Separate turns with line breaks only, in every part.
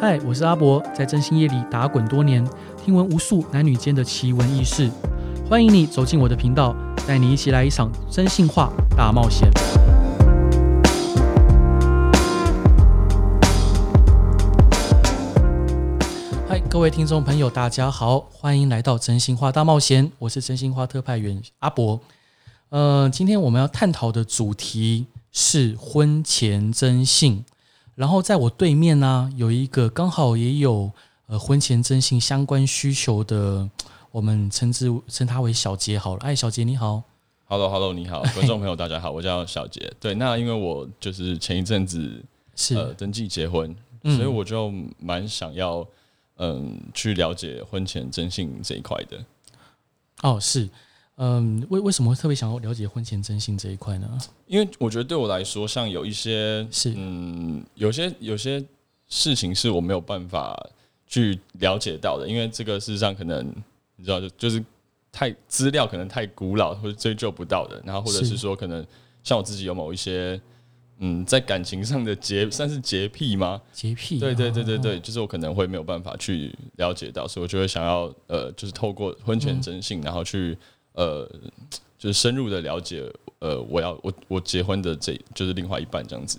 嗨，我是阿博，在真心夜里打滚多年，听闻无数男女间的奇闻异事。欢迎你走进我的频道，带你一起来一场真心话大冒险。嗨，各位听众朋友，大家好，欢迎来到真心话大冒险，我是真心话特派员阿博。呃，今天我们要探讨的主题是婚前征信。然后在我对面呢、啊，有一个刚好也有呃婚前征信相关需求的，我们称之称他为小杰好了。哎，小杰你好
，Hello Hello，你好，观众朋友大家好，我叫小杰。对，那因为我就是前一阵子是呃登记结婚，嗯、所以我就蛮想要嗯去了解婚前征信这一块的。
哦，是。嗯，为为什么会特别想要了解婚前征信这一块呢？
因为我觉得对我来说，像有一些是嗯，有些有些事情是我没有办法去了解到的，因为这个事实上可能你知道，就就是太资料可能太古老或者追究不到的，然后或者是说可能像我自己有某一些嗯，在感情上的洁算是洁癖吗？
洁癖？
对对对对对，就是我可能会没有办法去了解到，所以我就会想要呃，就是透过婚前征信，嗯、然后去。呃，就是深入的了解，呃，我要我我结婚的这就是另外一半这样子。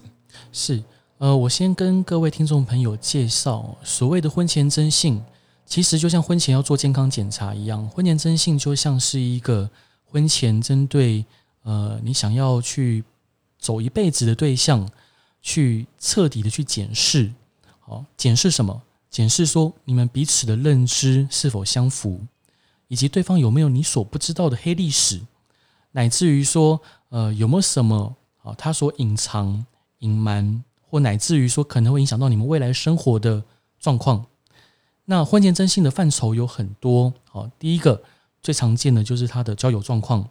是，呃，我先跟各位听众朋友介绍，所谓的婚前征信，其实就像婚前要做健康检查一样，婚前征信就像是一个婚前针对呃你想要去走一辈子的对象，去彻底的去检视，好，检视什么？检视说你们彼此的认知是否相符。以及对方有没有你所不知道的黑历史，乃至于说，呃，有没有什么啊，他所隐藏、隐瞒，或乃至于说可能会影响到你们未来生活的状况。那婚前征信的范畴有很多，好，第一个最常见的就是他的交友状况，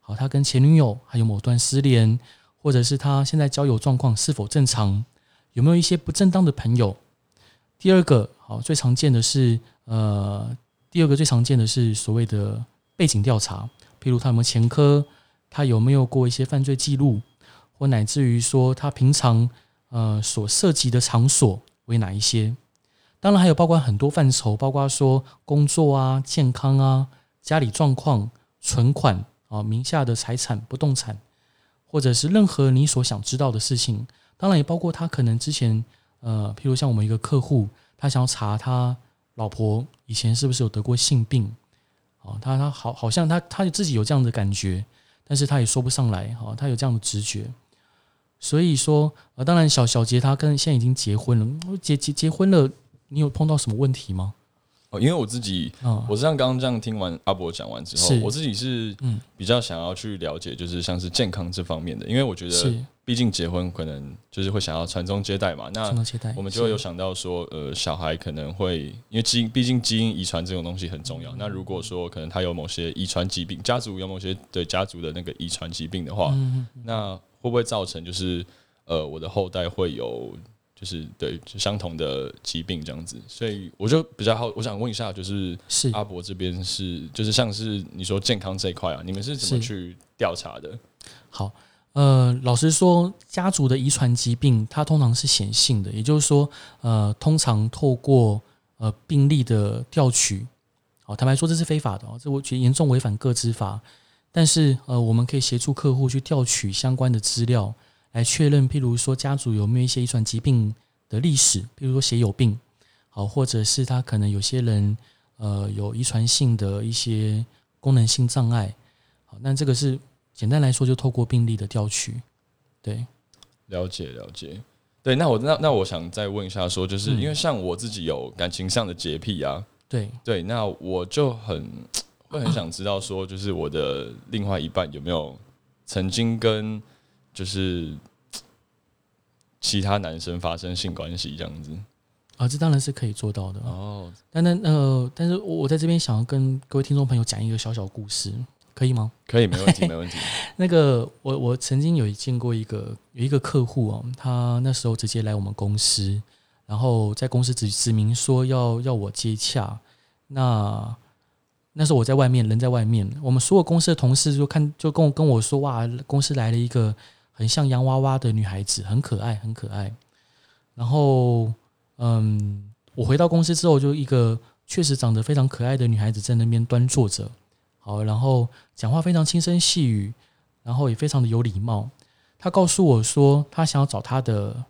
好，他跟前女友还有某段失联，或者是他现在交友状况是否正常，有没有一些不正当的朋友。第二个，好，最常见的是，呃。第二个最常见的是所谓的背景调查，譬如他有没有前科，他有没有过一些犯罪记录，或乃至于说他平常呃所涉及的场所为哪一些。当然还有包括很多范畴，包括说工作啊、健康啊、家里状况、存款啊、名下的财产、不动产，或者是任何你所想知道的事情。当然也包括他可能之前呃，譬如像我们一个客户，他想要查他。老婆以前是不是有得过性病？哦，他他好好像他他自己有这样的感觉，但是他也说不上来。哈，他有这样的直觉，所以说，呃，当然小小杰他跟现在已经结婚了，结结结婚了，你有碰到什么问题吗？
哦，因为我自己，哦、我像刚刚这样听完阿伯讲完之后，我自己是嗯比较想要去了解，就是像是健康这方面的，因为我觉得。毕竟结婚可能就是会想要传宗接代嘛，那我们就会有想到说，呃，小孩可能会因为基因，毕竟基因遗传这种东西很重要。那如果说可能他有某些遗传疾病，家族有某些对家族的那个遗传疾病的话，那会不会造成就是呃我的后代会有就是对就相同的疾病这样子？所以我就比较好，我想问一下，就是阿伯这边是就是像是你说健康这一块啊，你们是怎么去调查的？
好。呃，老实说，家族的遗传疾病它通常是显性的，也就是说，呃，通常透过呃病例的调取，好，坦白说这是非法的哦，这我觉得严重违反个资法。但是呃，我们可以协助客户去调取相关的资料，来确认，譬如说家族有没有一些遗传疾病的历史，譬如说血友病，好，或者是他可能有些人呃有遗传性的一些功能性障碍，好，那这个是。简单来说，就透过病例的调取，对，
了解了解，对。那我那那我想再问一下，说就是因为像我自己有感情上的洁癖啊，
对
对，那我就很会很想知道说，就是我的另外一半有没有曾经跟就是其他男生发生性关系这样子
啊？这当然是可以做到的哦。但那呃，但是我在这边想要跟各位听众朋友讲一个小小故事。可以吗？
可以，没问题，没问题。
那个，我我曾经有见过一个有一个客户哦，他那时候直接来我们公司，然后在公司指指明说要要我接洽。那那时候我在外面，人在外面，我们所有公司的同事就看就跟我跟我说，哇，公司来了一个很像洋娃娃的女孩子，很可爱，很可爱。然后嗯，我回到公司之后，就一个确实长得非常可爱的女孩子在那边端坐着，好，然后讲话非常轻声细语，然后也非常的有礼貌。她告诉我说，她想要找她的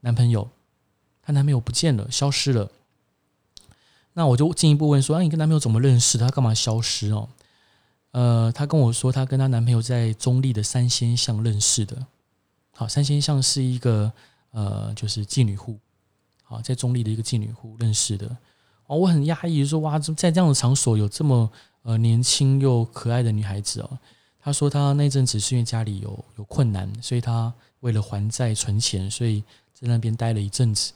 男朋友，她男朋友不见了，消失了。那我就进一步问说，啊，你跟男朋友怎么认识？他干嘛消失哦？呃，她跟我说，她跟她男朋友在中立的三仙巷认识的。好，三仙巷是一个呃，就是妓女户。好，在中立的一个妓女户认识的。哦，我很压抑，说哇，在这样的场所有这么呃年轻又可爱的女孩子哦。她说她那阵子是因为家里有有困难，所以她为了还债存钱，所以在那边待了一阵子。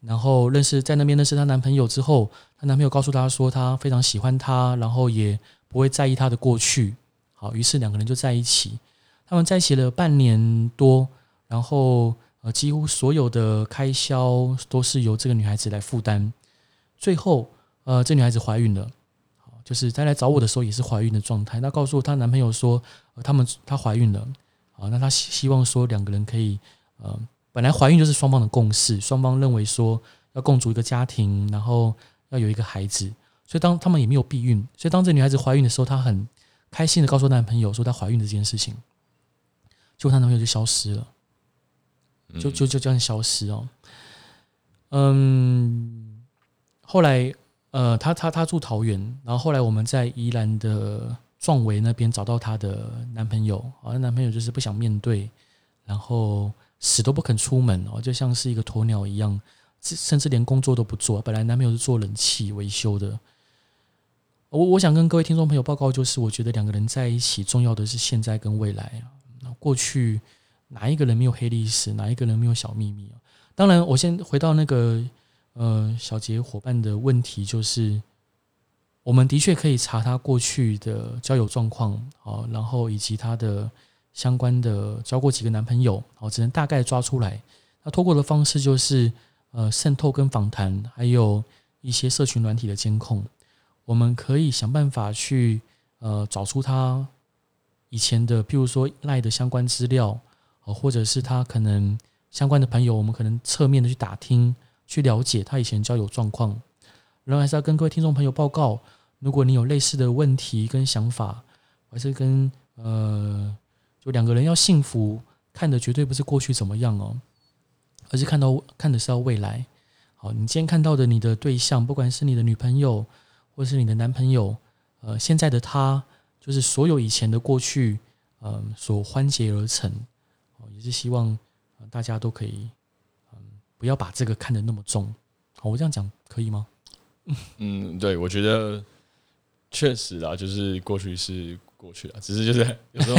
然后认识在那边认识她男朋友之后，她男朋友告诉她说他非常喜欢她，然后也不会在意她的过去。好，于是两个人就在一起。他们在一起了半年多，然后呃，几乎所有的开销都是由这个女孩子来负担。最后，呃，这女孩子怀孕了，就是她来找我的时候也是怀孕的状态。她告诉她男朋友说，呃，他们她怀孕了，啊，那她希希望说两个人可以，呃，本来怀孕就是双方的共识，双方认为说要共组一个家庭，然后要有一个孩子，所以当他们也没有避孕，所以当这女孩子怀孕的时候，她很开心的告诉男朋友说她怀孕的这件事情。结果她男朋友就消失了，就就就这样消失哦。嗯，后来呃，她她她住桃园，然后后来我们在宜兰的壮围那边找到她的男朋友，好像男朋友就是不想面对，然后死都不肯出门哦，就像是一个鸵鸟一样，甚至连工作都不做。本来男朋友是做冷气维修的。我我想跟各位听众朋友报告，就是我觉得两个人在一起，重要的是现在跟未来啊。过去哪一个人没有黑历史？哪一个人没有小秘密啊？当然，我先回到那个呃小杰伙伴的问题，就是我们的确可以查他过去的交友状况，好，然后以及他的相关的交过几个男朋友，好，只能大概抓出来。那透过的方式就是呃渗透跟访谈，还有一些社群软体的监控，我们可以想办法去呃找出他。以前的，譬如说赖的相关资料，或者是他可能相关的朋友，我们可能侧面的去打听，去了解他以前交友状况。然后还是要跟各位听众朋友报告，如果你有类似的问题跟想法，还是跟呃，就两个人要幸福，看的绝对不是过去怎么样哦，而是看到看的是要未来。好，你今天看到的你的对象，不管是你的女朋友，或是你的男朋友，呃，现在的他。就是所有以前的过去，嗯，所欢结而成，哦，也是希望大家都可以，不要把这个看得那么重。好，我这样讲可以吗？
嗯，对，我觉得确实啦，就是过去是过去了，只是就是有时候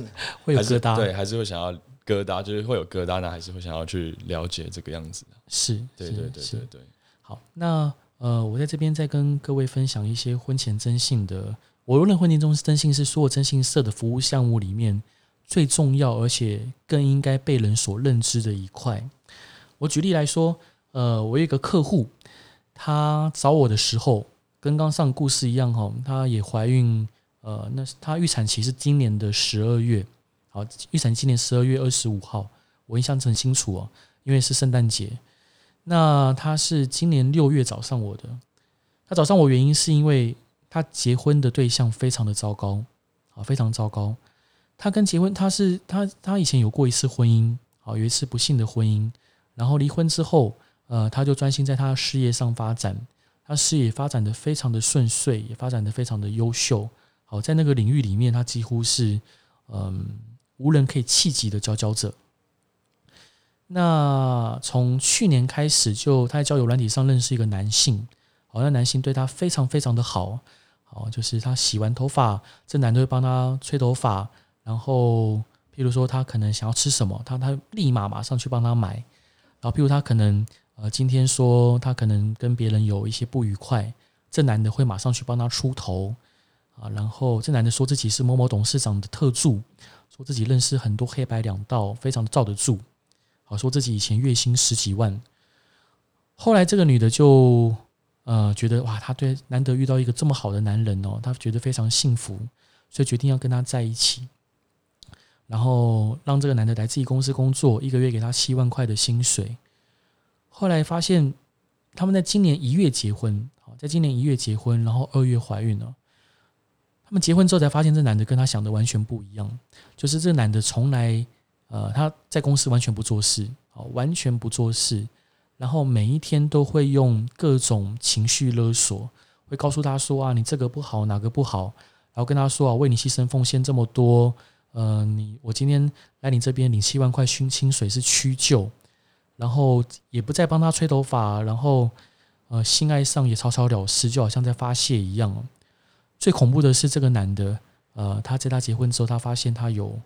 会有疙瘩，
对，还是会想要疙瘩，就是会有疙瘩，那还是会想要去了解这个样子。
是，
对对对对对。
好，那呃，我在这边再跟各位分享一些婚前征信的。我认为婚前征信是所有征信社的服务项目里面最重要，而且更应该被人所认知的一块。我举例来说，呃，我有一个客户，他找我的时候跟刚上故事一样哈，他也怀孕，呃，那他预产期是今年的十二月，好，预产今年十二月二十五号，我印象很清楚哦，因为是圣诞节。那他是今年六月找上我的，他找上我原因是因为。他结婚的对象非常的糟糕，啊，非常糟糕。他跟结婚，他是他他以前有过一次婚姻，好，有一次不幸的婚姻。然后离婚之后，呃，他就专心在他事业上发展，他事业发展的非常的顺遂，也发展的非常的优秀。好，在那个领域里面，他几乎是嗯无人可以企及的佼佼者。那从去年开始，就他在交友软体上认识一个男性，好，那男性对他非常非常的好。哦，就是他洗完头发，这男的会帮他吹头发，然后譬如说他可能想要吃什么，他他立马马上去帮他买。然后譬如他可能呃今天说他可能跟别人有一些不愉快，这男的会马上去帮他出头啊。然后这男的说自己是某某董事长的特助，说自己认识很多黑白两道，非常的罩得住。好，说自己以前月薪十几万。后来这个女的就。呃，觉得哇，她对难得遇到一个这么好的男人哦，她觉得非常幸福，所以决定要跟他在一起，然后让这个男的来自己公司工作，一个月给他七万块的薪水。后来发现他们在今年一月结婚，好，在今年一月结婚，然后二月怀孕了。他们结婚之后才发现，这男的跟他想的完全不一样。就是这男的从来，呃，他在公司完全不做事，好，完全不做事。然后每一天都会用各种情绪勒索，会告诉他说啊，你这个不好，哪个不好，然后跟他说啊，为你牺牲奉献这么多，呃，你我今天来你这边领七万块薪薪水是屈就，然后也不再帮他吹头发，然后呃，性爱上也草草了事，就好像在发泄一样。最恐怖的是，这个男的，呃，他在他结婚之后，他发现他有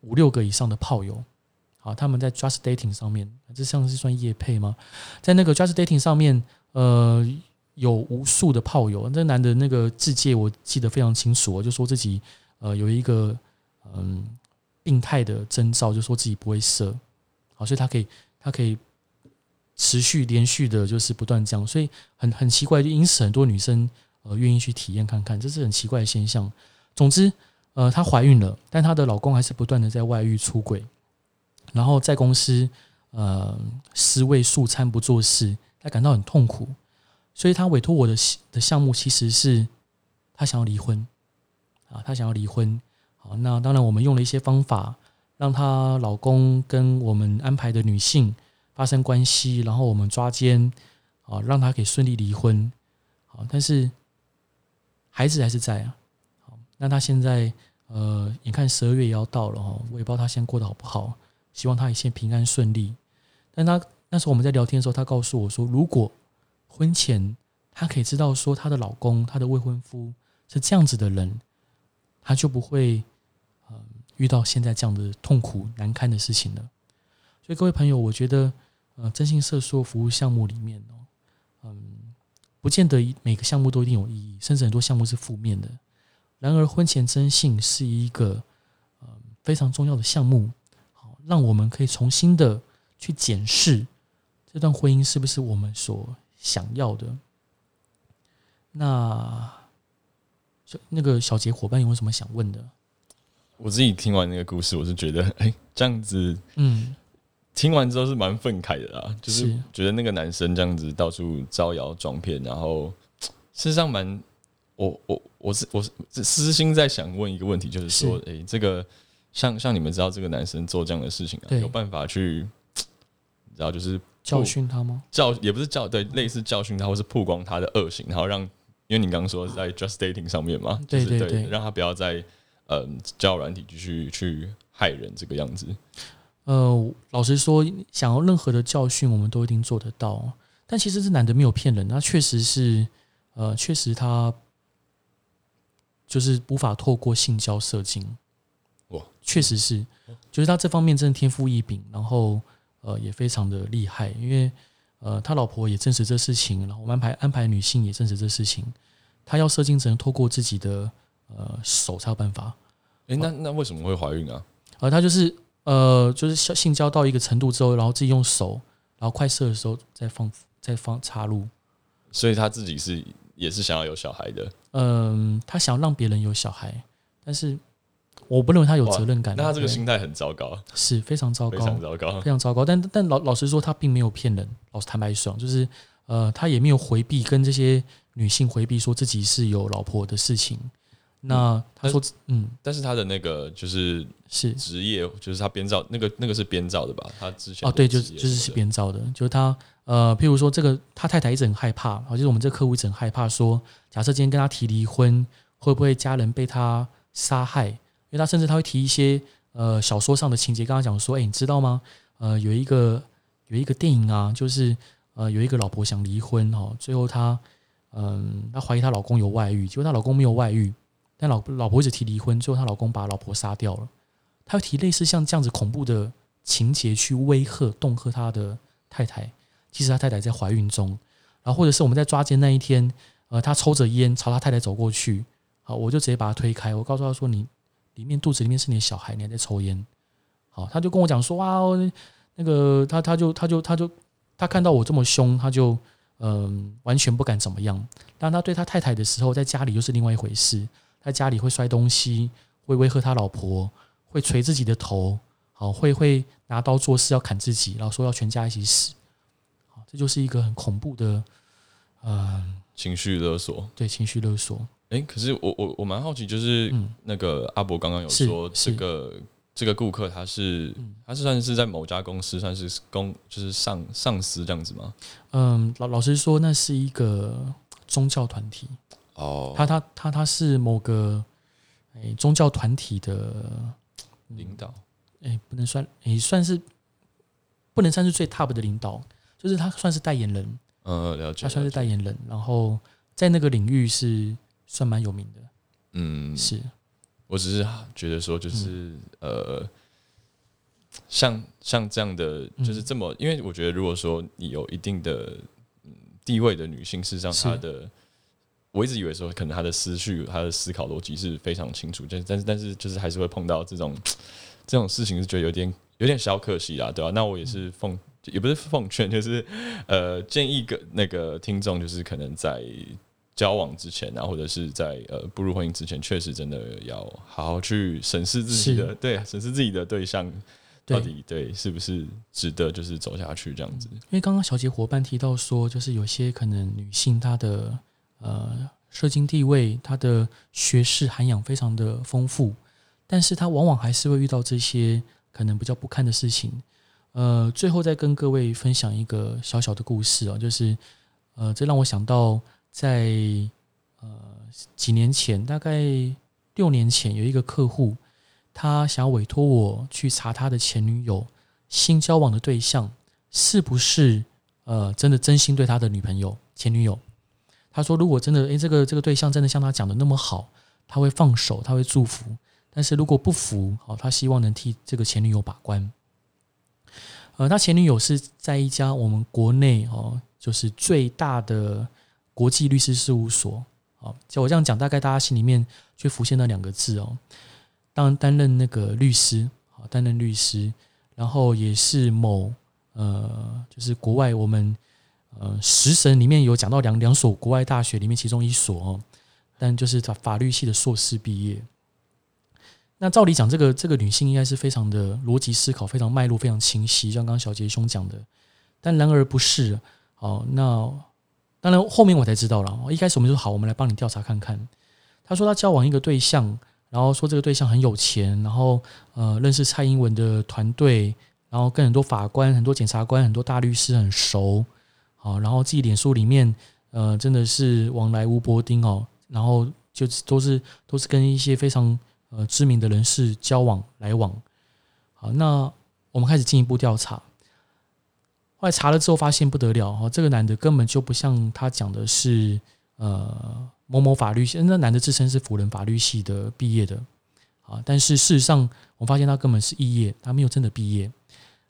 五六个以上的炮友，好，他们在 Just Dating 上面，这像是算夜配吗？在那个 Just Dating 上面，呃，有无数的炮友。那男的那个自介我记得非常清楚，就说自己呃有一个嗯病态的征兆，就说自己不会射，好，所以他可以他可以持续连续的，就是不断这样，所以很很奇怪，就因此很多女生。呃，愿意去体验看看，这是很奇怪的现象。总之，呃，她怀孕了，但她的老公还是不断的在外遇出轨，然后在公司呃尸位素餐不做事，她感到很痛苦，所以她委托我的的项目其实是她想要离婚啊，她想要离婚。好，那当然我们用了一些方法，让她老公跟我们安排的女性发生关系，然后我们抓奸啊，让她可以顺利离婚。好，但是。孩子还是在啊，好，那他现在呃，眼看十二月也要到了哈，我也不知道他现在过得好不好，希望他一切平安顺利。但他那时候我们在聊天的时候，他告诉我说，如果婚前他可以知道说她的老公、她的未婚夫是这样子的人，他就不会遇到现在这样的痛苦难堪的事情了。所以各位朋友，我觉得呃，征信社所服务项目里面哦，嗯。不见得每个项目都一定有意义，甚至很多项目是负面的。然而，婚前征信是一个呃非常重要的项目，好，让我们可以重新的去检视这段婚姻是不是我们所想要的。那小那个小杰伙伴有没有什么想问的？
我自己听完那个故事，我是觉得，哎，这样子，嗯。听完之后是蛮愤慨的啦，就是觉得那个男生这样子到处招摇撞骗，然后事实上蛮，我我我是我是私心在想问一个问题，就是说，哎、欸，这个像像你们知道这个男生做这样的事情啊，有办法去，你知道就是
教训他吗？
教也不是教，对，类似教训他，或是曝光他的恶行，然后让，因为你刚刚说是在 Just Dating 上面嘛，就是对，对，对，让他不要再嗯交友软体继续去害人这个样子。
呃，老实说，想要任何的教训，我们都一定做得到。但其实这男的没有骗人，他确实是，呃，确实他就是无法透过性交射精。哇，确实是，就是他这方面真的天赋异禀，然后呃也非常的厉害。因为呃他老婆也证实这事情，然后我们安排安排女性也证实这事情。他要射精只能透过自己的呃手才有办法。
诶，那那为什么会怀孕啊？
而、呃、他就是。呃，就是性性交到一个程度之后，然后自己用手，然后快射的时候再放再放插入，
所以他自己是也是想要有小孩的。
嗯，他想要让别人有小孩，但是我不认为他有责任感。
那他这个心态很糟糕，
是非常糟糕，
非常糟糕，
非常糟糕。但但老老实说，他并没有骗人。老实坦白说，就是呃，他也没有回避跟这些女性回避说自己是有老婆的事情。那他说，嗯，
但是他的那个就是是职业，就是他编造那个那个是编造的吧？他之前
哦，对，就是就是是编造的，就是他呃，譬如说这个他太太一直很害怕，就是我们这个客户一直很害怕说，假设今天跟他提离婚，会不会家人被他杀害？因为他甚至他会提一些呃小说上的情节，跟他讲说，哎，你知道吗？呃，有一个有一个电影啊，就是呃有一个老婆想离婚哦，最后她嗯，她怀疑她老公有外遇，结果她老公没有外遇。但老老婆一直提离婚，最后她老公把老婆杀掉了。他会提类似像这样子恐怖的情节去威吓、恫吓他的太太。其实他太太在怀孕中，然后或者是我们在抓奸那一天，呃，他抽着烟朝他太太走过去，好，我就直接把他推开，我告诉他说：“你里面肚子里面是你的小孩，你还在抽烟。”好，他就跟我讲说：“哇，那个他他就他就他就他看到我这么凶，他就嗯、完全不敢怎么样。当他对他太太的时候，在家里又是另外一回事。”在家里会摔东西，会威吓他老婆，会捶自己的头，好，会会拿刀做事要砍自己，然后说要全家一起死，好，这就是一个很恐怖的，呃，
情绪勒索。
对，情绪勒索。
哎、欸，可是我我我蛮好奇，就是那个阿伯刚刚有说这个这个顾客他是他是算是在某家公司算是公就是上上司这样子吗？
嗯，老老实说，那是一个宗教团体哦，他他他他是某个宗教团体的
领导，
哎、欸、不能算也、欸、算是不能算是最 top 的领导，就是他算是代言人，
嗯，了解，
他算是代言人，然后在那个领域是。算蛮有名的，
嗯，
是。
我只是觉得说，就是、嗯、呃，像像这样的，就是这么，嗯、因为我觉得，如果说你有一定的地位的女性，事实上她的，我一直以为说，可能他的思绪、他的思考逻辑是非常清楚，但但是但是就是还是会碰到这种这种事情，是觉得有点有点小可惜啦，对吧、啊？那我也是奉，也不是奉劝，就是呃，建议个那个听众，就是可能在。交往之前啊，或者是在呃步入婚姻之前，确实真的要好好去审视自己的，对，审视自己的对象到底对，对是不是值得就是走下去这样子。因
为刚刚小姐伙伴提到说，就是有些可能女性她的呃社经地位、他的学识涵养非常的丰富，但是他往往还是会遇到这些可能比较不堪的事情。呃，最后再跟各位分享一个小小的故事啊，就是呃，这让我想到。在呃几年前，大概六年前，有一个客户，他想要委托我去查他的前女友新交往的对象是不是呃真的真心对他的女朋友前女友。他说，如果真的诶，这个这个对象真的像他讲的那么好，他会放手，他会祝福。但是如果不服，哦，他希望能替这个前女友把关。呃，他前女友是在一家我们国内哦，就是最大的。国际律师事务所，好，就我这样讲，大概大家心里面就浮现那两个字哦。当担任那个律师，好，担任律师，然后也是某呃，就是国外我们呃食神里面有讲到两两所国外大学里面其中一所哦，但就是他法律系的硕士毕业。那照理讲，这个这个女性应该是非常的逻辑思考，非常脉络非常清晰，像刚刚小杰兄讲的，但然而不是。哦，那。当然，后面我才知道了。一开始我们就说好，我们来帮你调查看看。他说他交往一个对象，然后说这个对象很有钱，然后呃认识蔡英文的团队，然后跟很多法官、很多检察官、很多大律师很熟。好，然后自己脸书里面呃真的是往来无薄丁哦，然后就都是都是跟一些非常呃知名的人士交往来往。好，那我们开始进一步调查。后来查了之后，发现不得了哦，这个男的根本就不像他讲的是呃某某法律系，那男的自称是辅仁法律系的毕业的啊，但是事实上我发现他根本是肄业，他没有真的毕业。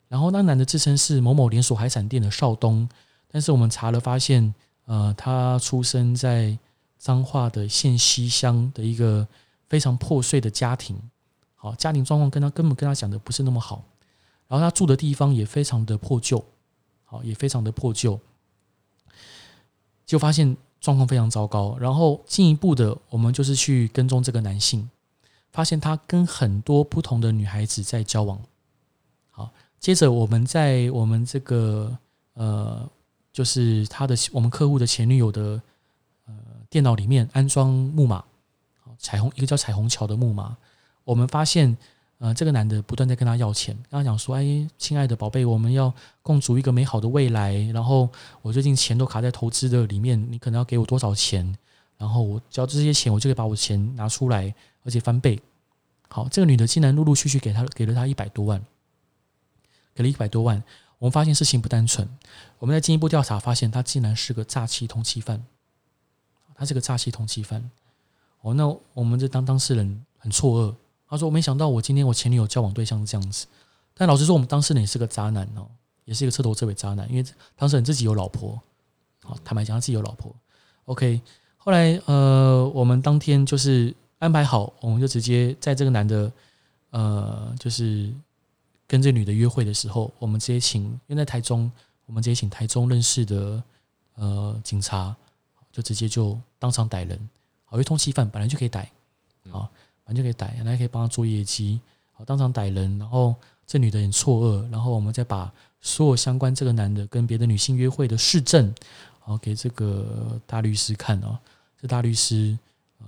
然后那男的自称是某某连锁海产店的少东，但是我们查了发现，呃，他出生在彰化的县西乡的一个非常破碎的家庭，好，家庭状况跟他根本跟他讲的不是那么好，然后他住的地方也非常的破旧。好也非常的破旧，就发现状况非常糟糕。然后进一步的，我们就是去跟踪这个男性，发现他跟很多不同的女孩子在交往。好，接着我们在我们这个呃，就是他的我们客户的前女友的呃电脑里面安装木马，彩虹一个叫彩虹桥的木马，我们发现。呃，这个男的不断在跟他要钱，跟他讲说：“哎，亲爱的宝贝，我们要共筑一个美好的未来。然后我最近钱都卡在投资的里面，你可能要给我多少钱？然后我交这些钱，我就可以把我钱拿出来，而且翻倍。”好，这个女的竟然陆陆续续给他给了他一百多万，给了一百多万。我们发现事情不单纯，我们在进一步调查发现，他竟然是个诈欺通缉犯。他是个诈欺通缉犯。哦，那我们这当当事人很错愕。他说：“我没想到，我今天我前女友交往对象是这样子。但老实说，我们当事人也是个渣男哦，也是一个彻头彻尾渣男。因为当事人自己有老婆，好，坦白讲，他自己有老婆。OK，后来呃，我们当天就是安排好，我们就直接在这个男的呃，就是跟这女的约会的时候，我们直接请，因为在台中，我们直接请台中认识的呃警察，就直接就当场逮人。好，因为通缉犯本来就可以逮，啊。”反正就可以逮，然后可以帮他做业绩，好，当场逮人，然后这女的很错愕，然后我们再把所有相关这个男的跟别的女性约会的事证，好给这个大律师看哦。这大律师，呃，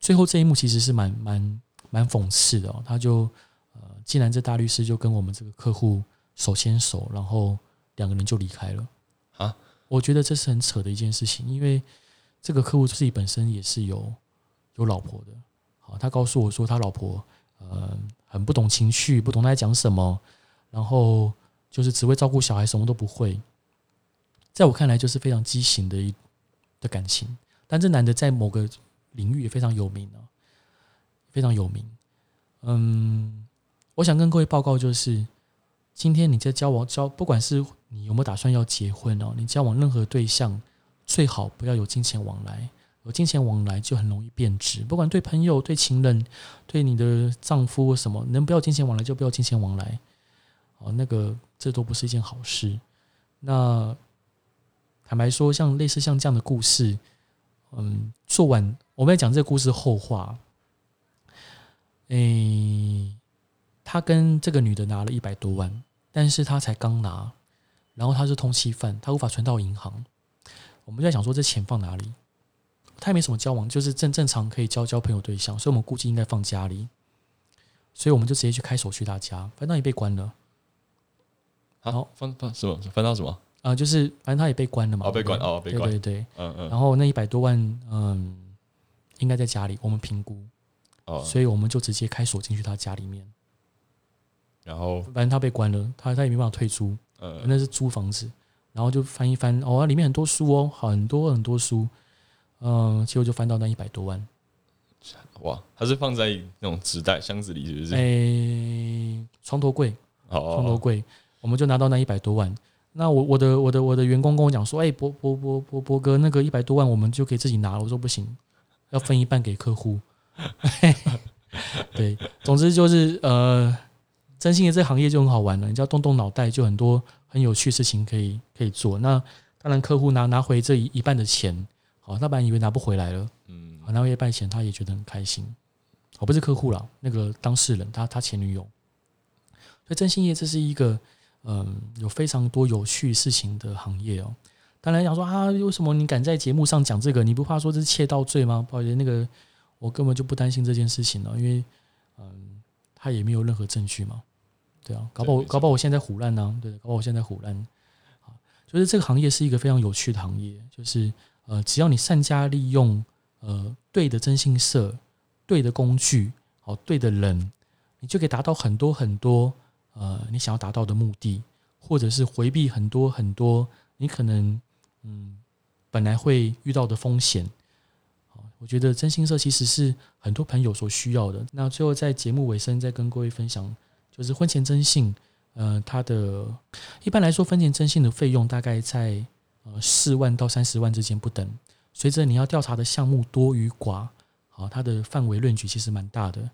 最后这一幕其实是蛮蛮蛮讽刺的哦。他就呃，既然这大律师就跟我们这个客户手牵手，然后两个人就离开了啊。我觉得这是很扯的一件事情，因为这个客户自己本身也是有有老婆的。好，他告诉我说他老婆呃很不懂情绪，不懂他在讲什么，然后就是只会照顾小孩，什么都不会。在我看来，就是非常畸形的一的感情。但这男的在某个领域也非常有名啊，非常有名。嗯，我想跟各位报告就是。今天你在交往交，不管是你有没有打算要结婚哦，你交往任何对象，最好不要有金钱往来。有金钱往来就很容易变质，不管对朋友、对情人、对你的丈夫什么，能不要金钱往来就不要金钱往来。哦，那个这都不是一件好事。那坦白说，像类似像这样的故事，嗯，做完我们要讲这个故事后话，诶，他跟这个女的拿了一百多万。但是他才刚拿，然后他是通缉犯，他无法存到银行。我们就在想说，这钱放哪里？他也没什么交往，就是正正常可以交交朋友对象，所以我们估计应该放家里。所以我们就直接去开锁去他家，反正他也被关了。
好，翻翻什么？翻到什么？
啊、呃，就是反正他也被关了嘛。
哦，被关哦，被关。
对对对，
嗯嗯。
然后那一百多万，嗯，应该在家里，我们评估。哦。所以我们就直接开锁进去他家里面。
然后，
反正他被关了，他他也没办法退租，呃，那是租房子，然后就翻一翻，哦，里面很多书哦，很多很多书，嗯，结果就翻到那一百多万，
哇，他是放在那种纸袋箱子里，是不是？
诶，床头柜，
哦，
床头柜，我们就拿到那一百多万。那我我的我的我的员工跟我讲说，哎，博博博博博哥，那个一百多万我们就可以自己拿了。我说不行，要分一半给客户。对，总之就是呃。征信业这个行业就很好玩了，你只要动动脑袋，就很多很有趣的事情可以可以做。那当然，客户拿拿回这一一半的钱，好，他本来以为拿不回来了，嗯，拿回一半钱，他也觉得很开心。哦，不是客户啦，那个当事人，他他前女友。所以征信业这是一个嗯有非常多有趣事情的行业哦。当然想说啊，为什么你敢在节目上讲这个？你不怕说这是窃盗罪吗？不好意思，那个我根本就不担心这件事情了，因为嗯，他也没有任何证据嘛。对啊，搞不好搞不好我现在虎烂呢，对，搞不好我现在虎烂。啊，就是这个行业是一个非常有趣的行业，就是呃，只要你善加利用呃对的征信社、对的工具、好对的人，你就可以达到很多很多呃你想要达到的目的，或者是回避很多很多你可能嗯本来会遇到的风险。好，我觉得征信社其实是很多朋友所需要的。那最后在节目尾声再跟各位分享。就是婚前征信，呃，它的一般来说，婚前征信的费用大概在呃四万到三十万之间不等。随着你要调查的项目多与寡，好，它的范围论据其实蛮大的。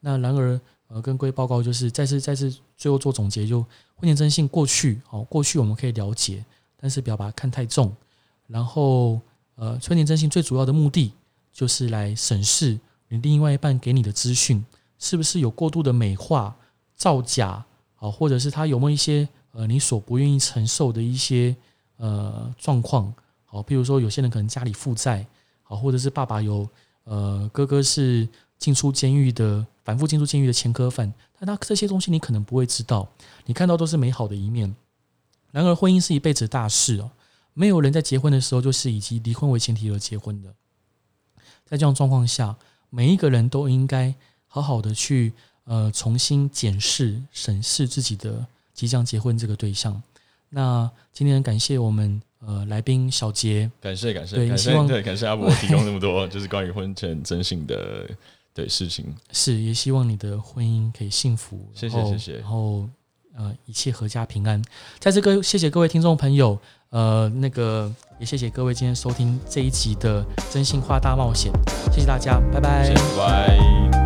那然而，呃，跟各位报告就是再次再次最后做总结，就婚前征信过去，好，过去我们可以了解，但是不要把它看太重。然后，呃，婚前征信最主要的目的就是来审视你另外一半给你的资讯是不是有过度的美化。造假啊，或者是他有没有一些呃你所不愿意承受的一些呃状况？好，譬如说有些人可能家里负债，好，或者是爸爸有呃哥哥是进出监狱的，反复进出监狱的前科犯，但他这些东西你可能不会知道，你看到都是美好的一面。然而婚姻是一辈子大事哦，没有人在结婚的时候就是以及离婚为前提而结婚的。在这样状况下，每一个人都应该好好的去。呃，重新检视、审视自己的即将结婚这个对象。那今天感谢我们呃来宾小杰，
感谢感谢，对，希望对感谢阿伯 提供那么多就是关于婚前征信的对事情。
是，也希望你的婚姻可以幸福，
谢谢谢谢，
然后呃一切阖家平安。在这个谢谢各位听众朋友，呃那个也谢谢各位今天收听这一集的真心话大冒险，谢谢大家，拜拜，
拜拜。